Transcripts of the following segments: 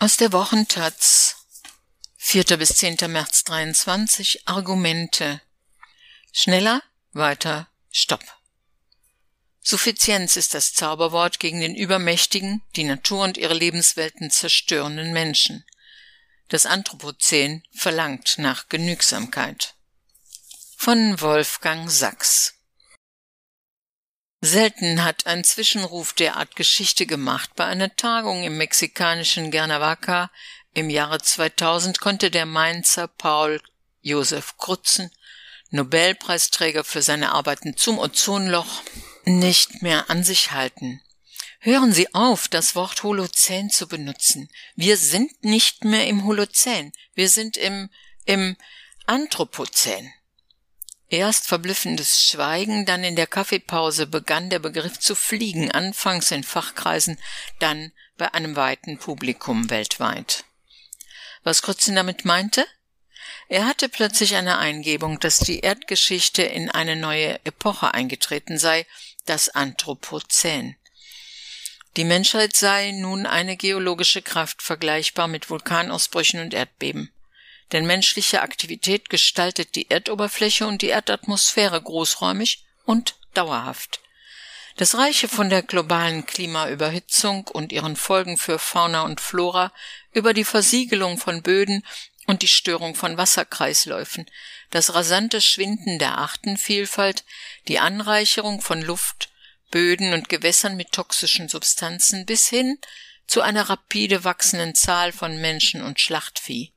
Aus der Wochentaz 4. bis 10. März 23 Argumente Schneller, weiter, stopp. Suffizienz ist das Zauberwort gegen den übermächtigen, die Natur und ihre Lebenswelten zerstörenden Menschen. Das Anthropozän verlangt nach Genügsamkeit. Von Wolfgang Sachs Selten hat ein Zwischenruf derart Geschichte gemacht. Bei einer Tagung im mexikanischen Gernavaca im Jahre 2000 konnte der Mainzer Paul Josef Krutzen, Nobelpreisträger für seine Arbeiten zum Ozonloch, nicht mehr an sich halten. Hören Sie auf, das Wort Holozän zu benutzen. Wir sind nicht mehr im Holozän. Wir sind im, im Anthropozän. Erst verblüffendes Schweigen, dann in der Kaffeepause begann der Begriff zu fliegen, anfangs in Fachkreisen, dann bei einem weiten Publikum weltweit. Was Krützen damit meinte? Er hatte plötzlich eine Eingebung, dass die Erdgeschichte in eine neue Epoche eingetreten sei, das Anthropozän. Die Menschheit sei nun eine geologische Kraft vergleichbar mit Vulkanausbrüchen und Erdbeben denn menschliche Aktivität gestaltet die Erdoberfläche und die Erdatmosphäre großräumig und dauerhaft. Das Reiche von der globalen Klimaüberhitzung und ihren Folgen für Fauna und Flora über die Versiegelung von Böden und die Störung von Wasserkreisläufen, das rasante Schwinden der Artenvielfalt, die Anreicherung von Luft, Böden und Gewässern mit toxischen Substanzen bis hin zu einer rapide wachsenden Zahl von Menschen und Schlachtvieh.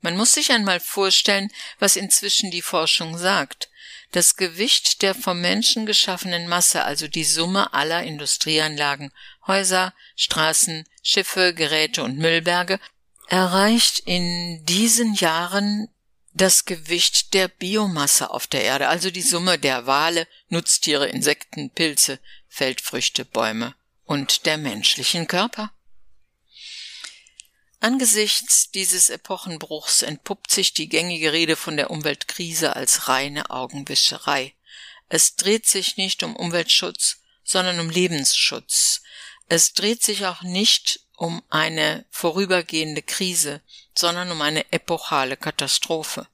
Man muss sich einmal vorstellen, was inzwischen die Forschung sagt. Das Gewicht der vom Menschen geschaffenen Masse, also die Summe aller Industrieanlagen, Häuser, Straßen, Schiffe, Geräte und Müllberge, erreicht in diesen Jahren das Gewicht der Biomasse auf der Erde, also die Summe der Wale, Nutztiere, Insekten, Pilze, Feldfrüchte, Bäume und der menschlichen Körper. Angesichts dieses Epochenbruchs entpuppt sich die gängige Rede von der Umweltkrise als reine Augenwischerei. Es dreht sich nicht um Umweltschutz, sondern um Lebensschutz. Es dreht sich auch nicht um eine vorübergehende Krise, sondern um eine epochale Katastrophe.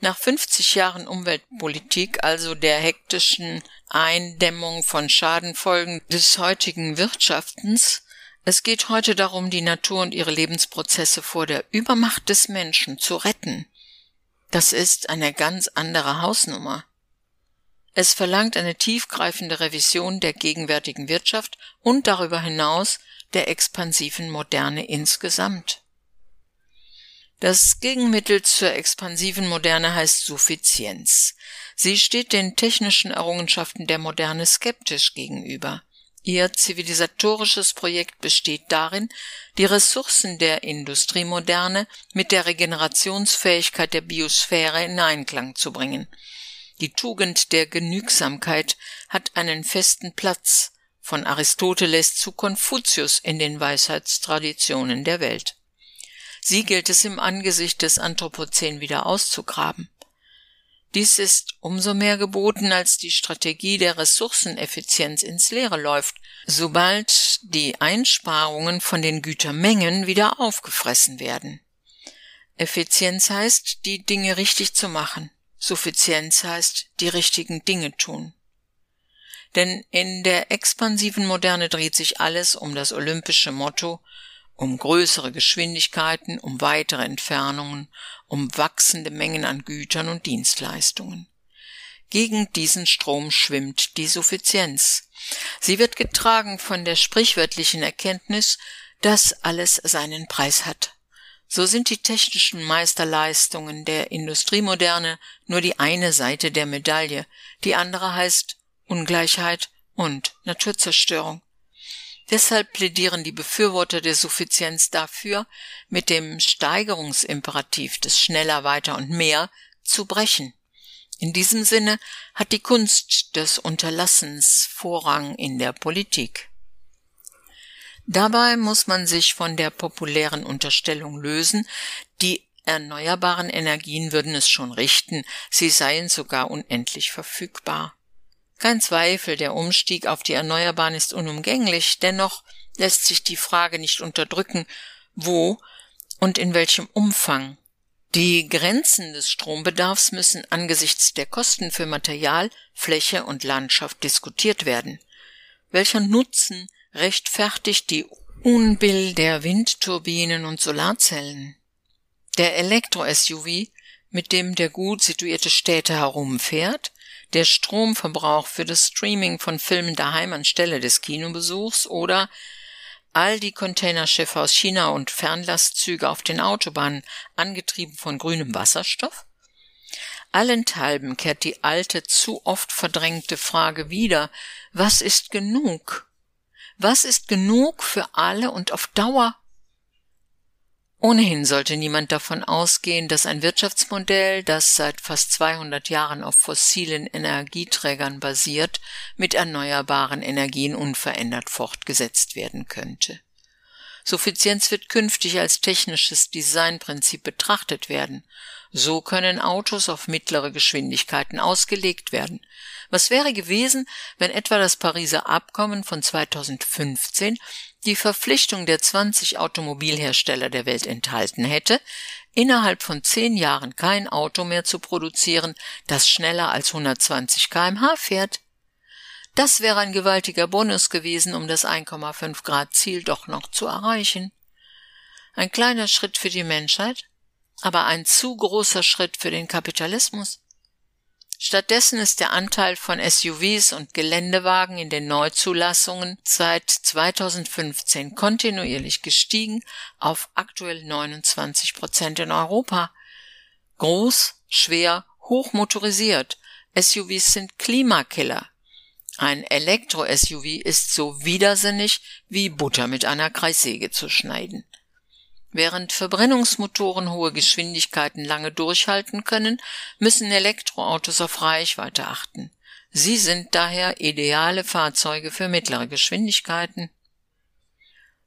Nach 50 Jahren Umweltpolitik, also der hektischen Eindämmung von Schadenfolgen des heutigen Wirtschaftens, es geht heute darum, die Natur und ihre Lebensprozesse vor der Übermacht des Menschen zu retten. Das ist eine ganz andere Hausnummer. Es verlangt eine tiefgreifende Revision der gegenwärtigen Wirtschaft und darüber hinaus der expansiven Moderne insgesamt. Das Gegenmittel zur expansiven Moderne heißt Suffizienz. Sie steht den technischen Errungenschaften der Moderne skeptisch gegenüber. Ihr zivilisatorisches Projekt besteht darin, die Ressourcen der Industriemoderne mit der Regenerationsfähigkeit der Biosphäre in Einklang zu bringen. Die Tugend der Genügsamkeit hat einen festen Platz von Aristoteles zu Konfuzius in den Weisheitstraditionen der Welt. Sie gilt es im Angesicht des Anthropozän wieder auszugraben. Dies ist umso mehr geboten, als die Strategie der Ressourceneffizienz ins Leere läuft, sobald die Einsparungen von den Gütermengen wieder aufgefressen werden. Effizienz heißt, die Dinge richtig zu machen. Suffizienz heißt, die richtigen Dinge tun. Denn in der expansiven Moderne dreht sich alles um das olympische Motto um größere Geschwindigkeiten, um weitere Entfernungen, um wachsende Mengen an Gütern und Dienstleistungen. Gegen diesen Strom schwimmt die Suffizienz. Sie wird getragen von der sprichwörtlichen Erkenntnis, dass alles seinen Preis hat. So sind die technischen Meisterleistungen der Industriemoderne nur die eine Seite der Medaille, die andere heißt Ungleichheit und Naturzerstörung. Deshalb plädieren die Befürworter der Suffizienz dafür, mit dem Steigerungsimperativ des schneller, weiter und mehr zu brechen. In diesem Sinne hat die Kunst des Unterlassens Vorrang in der Politik. Dabei muss man sich von der populären Unterstellung lösen, die erneuerbaren Energien würden es schon richten, sie seien sogar unendlich verfügbar. Kein Zweifel, der Umstieg auf die Erneuerbaren ist unumgänglich, dennoch lässt sich die Frage nicht unterdrücken, wo und in welchem Umfang. Die Grenzen des Strombedarfs müssen angesichts der Kosten für Material, Fläche und Landschaft diskutiert werden. Welcher Nutzen rechtfertigt die Unbill der Windturbinen und Solarzellen? Der Elektro-SUV, mit dem der gut situierte Städte herumfährt, der Stromverbrauch für das Streaming von Filmen daheim anstelle des Kinobesuchs oder all die Containerschiffe aus China und Fernlastzüge auf den Autobahnen angetrieben von grünem Wasserstoff? Allenthalben kehrt die alte, zu oft verdrängte Frage wieder, was ist genug? Was ist genug für alle und auf Dauer? Ohnehin sollte niemand davon ausgehen, dass ein Wirtschaftsmodell, das seit fast 200 Jahren auf fossilen Energieträgern basiert, mit erneuerbaren Energien unverändert fortgesetzt werden könnte. Suffizienz wird künftig als technisches Designprinzip betrachtet werden. So können Autos auf mittlere Geschwindigkeiten ausgelegt werden. Was wäre gewesen, wenn etwa das Pariser Abkommen von 2015 die Verpflichtung der 20 Automobilhersteller der Welt enthalten hätte, innerhalb von zehn Jahren kein Auto mehr zu produzieren, das schneller als 120 kmh fährt. Das wäre ein gewaltiger Bonus gewesen, um das 1,5 Grad Ziel doch noch zu erreichen. Ein kleiner Schritt für die Menschheit, aber ein zu großer Schritt für den Kapitalismus. Stattdessen ist der Anteil von SUVs und Geländewagen in den Neuzulassungen seit 2015 kontinuierlich gestiegen auf aktuell 29 Prozent in Europa. Groß, schwer, hochmotorisiert. SUVs sind Klimakiller. Ein Elektro-SUV ist so widersinnig wie Butter mit einer Kreissäge zu schneiden. Während Verbrennungsmotoren hohe Geschwindigkeiten lange durchhalten können, müssen Elektroautos auf Reichweite achten. Sie sind daher ideale Fahrzeuge für mittlere Geschwindigkeiten.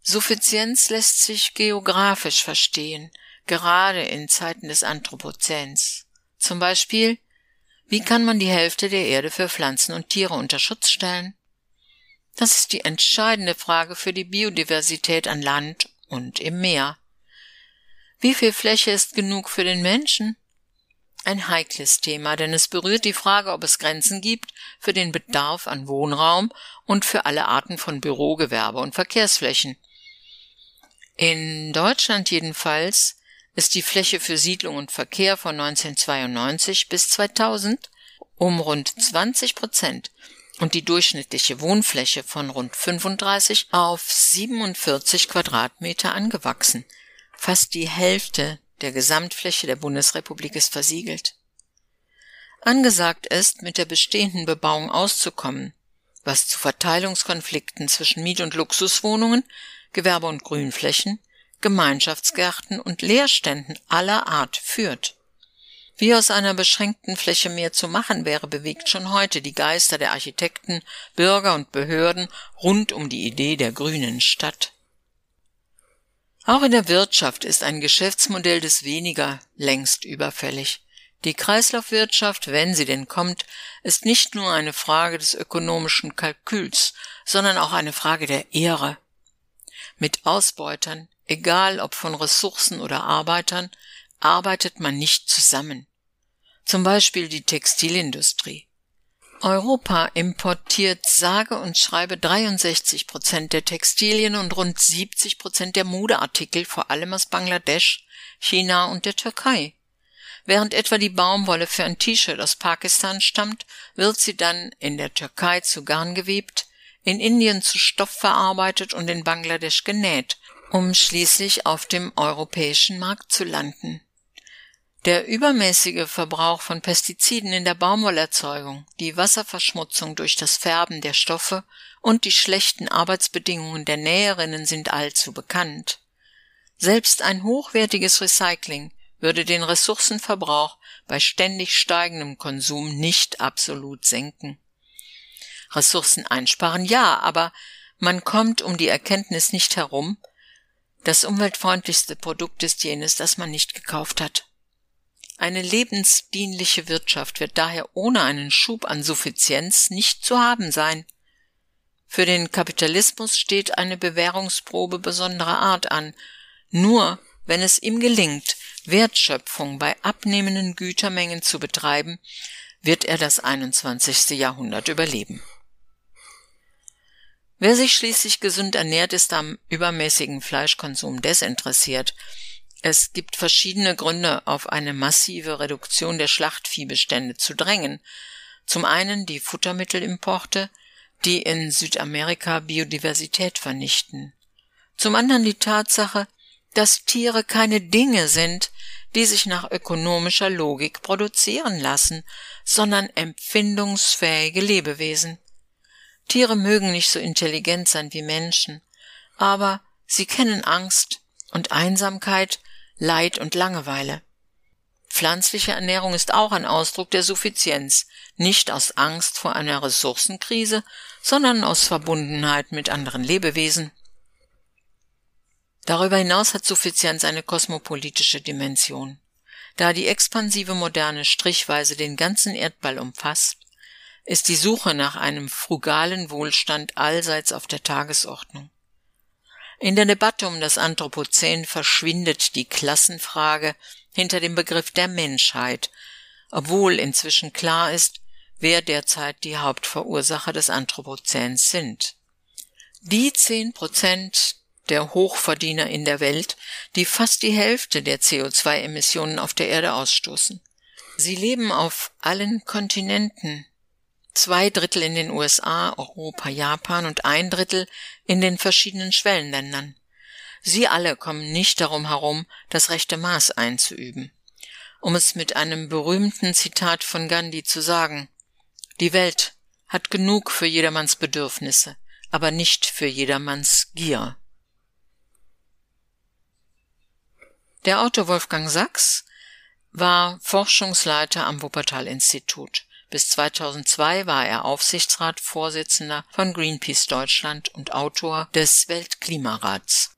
Suffizienz lässt sich geografisch verstehen, gerade in Zeiten des Anthropozäns. Zum Beispiel, wie kann man die Hälfte der Erde für Pflanzen und Tiere unter Schutz stellen? Das ist die entscheidende Frage für die Biodiversität an Land und im Meer. Wie viel Fläche ist genug für den Menschen? Ein heikles Thema, denn es berührt die Frage, ob es Grenzen gibt für den Bedarf an Wohnraum und für alle Arten von Bürogewerbe und Verkehrsflächen. In Deutschland jedenfalls ist die Fläche für Siedlung und Verkehr von 1992 bis 2000 um rund 20 Prozent und die durchschnittliche Wohnfläche von rund 35 auf 47 Quadratmeter angewachsen. Fast die Hälfte der Gesamtfläche der Bundesrepublik ist versiegelt. Angesagt ist, mit der bestehenden Bebauung auszukommen, was zu Verteilungskonflikten zwischen Miet- und Luxuswohnungen, Gewerbe- und Grünflächen, Gemeinschaftsgärten und Leerständen aller Art führt. Wie aus einer beschränkten Fläche mehr zu machen wäre, bewegt schon heute die Geister der Architekten, Bürger und Behörden rund um die Idee der grünen Stadt. Auch in der Wirtschaft ist ein Geschäftsmodell des Weniger längst überfällig. Die Kreislaufwirtschaft, wenn sie denn kommt, ist nicht nur eine Frage des ökonomischen Kalküls, sondern auch eine Frage der Ehre. Mit Ausbeutern, egal ob von Ressourcen oder Arbeitern, arbeitet man nicht zusammen. Zum Beispiel die Textilindustrie. Europa importiert sage und schreibe 63 Prozent der Textilien und rund 70 Prozent der Modeartikel, vor allem aus Bangladesch, China und der Türkei. Während etwa die Baumwolle für ein T-Shirt aus Pakistan stammt, wird sie dann in der Türkei zu Garn gewebt, in Indien zu Stoff verarbeitet und in Bangladesch genäht, um schließlich auf dem europäischen Markt zu landen. Der übermäßige Verbrauch von Pestiziden in der Baumwollerzeugung, die Wasserverschmutzung durch das Färben der Stoffe und die schlechten Arbeitsbedingungen der Näherinnen sind allzu bekannt. Selbst ein hochwertiges Recycling würde den Ressourcenverbrauch bei ständig steigendem Konsum nicht absolut senken. Ressourcen einsparen ja, aber man kommt um die Erkenntnis nicht herum, das umweltfreundlichste Produkt ist jenes, das man nicht gekauft hat. Eine lebensdienliche Wirtschaft wird daher ohne einen Schub an Suffizienz nicht zu haben sein. Für den Kapitalismus steht eine Bewährungsprobe besonderer Art an. Nur wenn es ihm gelingt, Wertschöpfung bei abnehmenden Gütermengen zu betreiben, wird er das 21. Jahrhundert überleben. Wer sich schließlich gesund ernährt, ist am übermäßigen Fleischkonsum desinteressiert. Es gibt verschiedene Gründe, auf eine massive Reduktion der Schlachtviehbestände zu drängen. Zum einen die Futtermittelimporte, die in Südamerika Biodiversität vernichten. Zum anderen die Tatsache, dass Tiere keine Dinge sind, die sich nach ökonomischer Logik produzieren lassen, sondern empfindungsfähige Lebewesen. Tiere mögen nicht so intelligent sein wie Menschen, aber sie kennen Angst und Einsamkeit, Leid und Langeweile. Pflanzliche Ernährung ist auch ein Ausdruck der Suffizienz, nicht aus Angst vor einer Ressourcenkrise, sondern aus Verbundenheit mit anderen Lebewesen. Darüber hinaus hat Suffizienz eine kosmopolitische Dimension. Da die expansive Moderne strichweise den ganzen Erdball umfasst, ist die Suche nach einem frugalen Wohlstand allseits auf der Tagesordnung. In der Debatte um das Anthropozän verschwindet die Klassenfrage hinter dem Begriff der Menschheit, obwohl inzwischen klar ist, wer derzeit die Hauptverursacher des Anthropozäns sind. Die zehn Prozent der Hochverdiener in der Welt, die fast die Hälfte der CO2-Emissionen auf der Erde ausstoßen. Sie leben auf allen Kontinenten, zwei Drittel in den USA, Europa, Japan und ein Drittel in den verschiedenen Schwellenländern. Sie alle kommen nicht darum herum, das rechte Maß einzuüben. Um es mit einem berühmten Zitat von Gandhi zu sagen, die Welt hat genug für jedermanns Bedürfnisse, aber nicht für jedermanns Gier. Der Autor Wolfgang Sachs war Forschungsleiter am Wuppertal-Institut. Bis 2002 war er Aufsichtsratsvorsitzender von Greenpeace Deutschland und Autor des Weltklimarats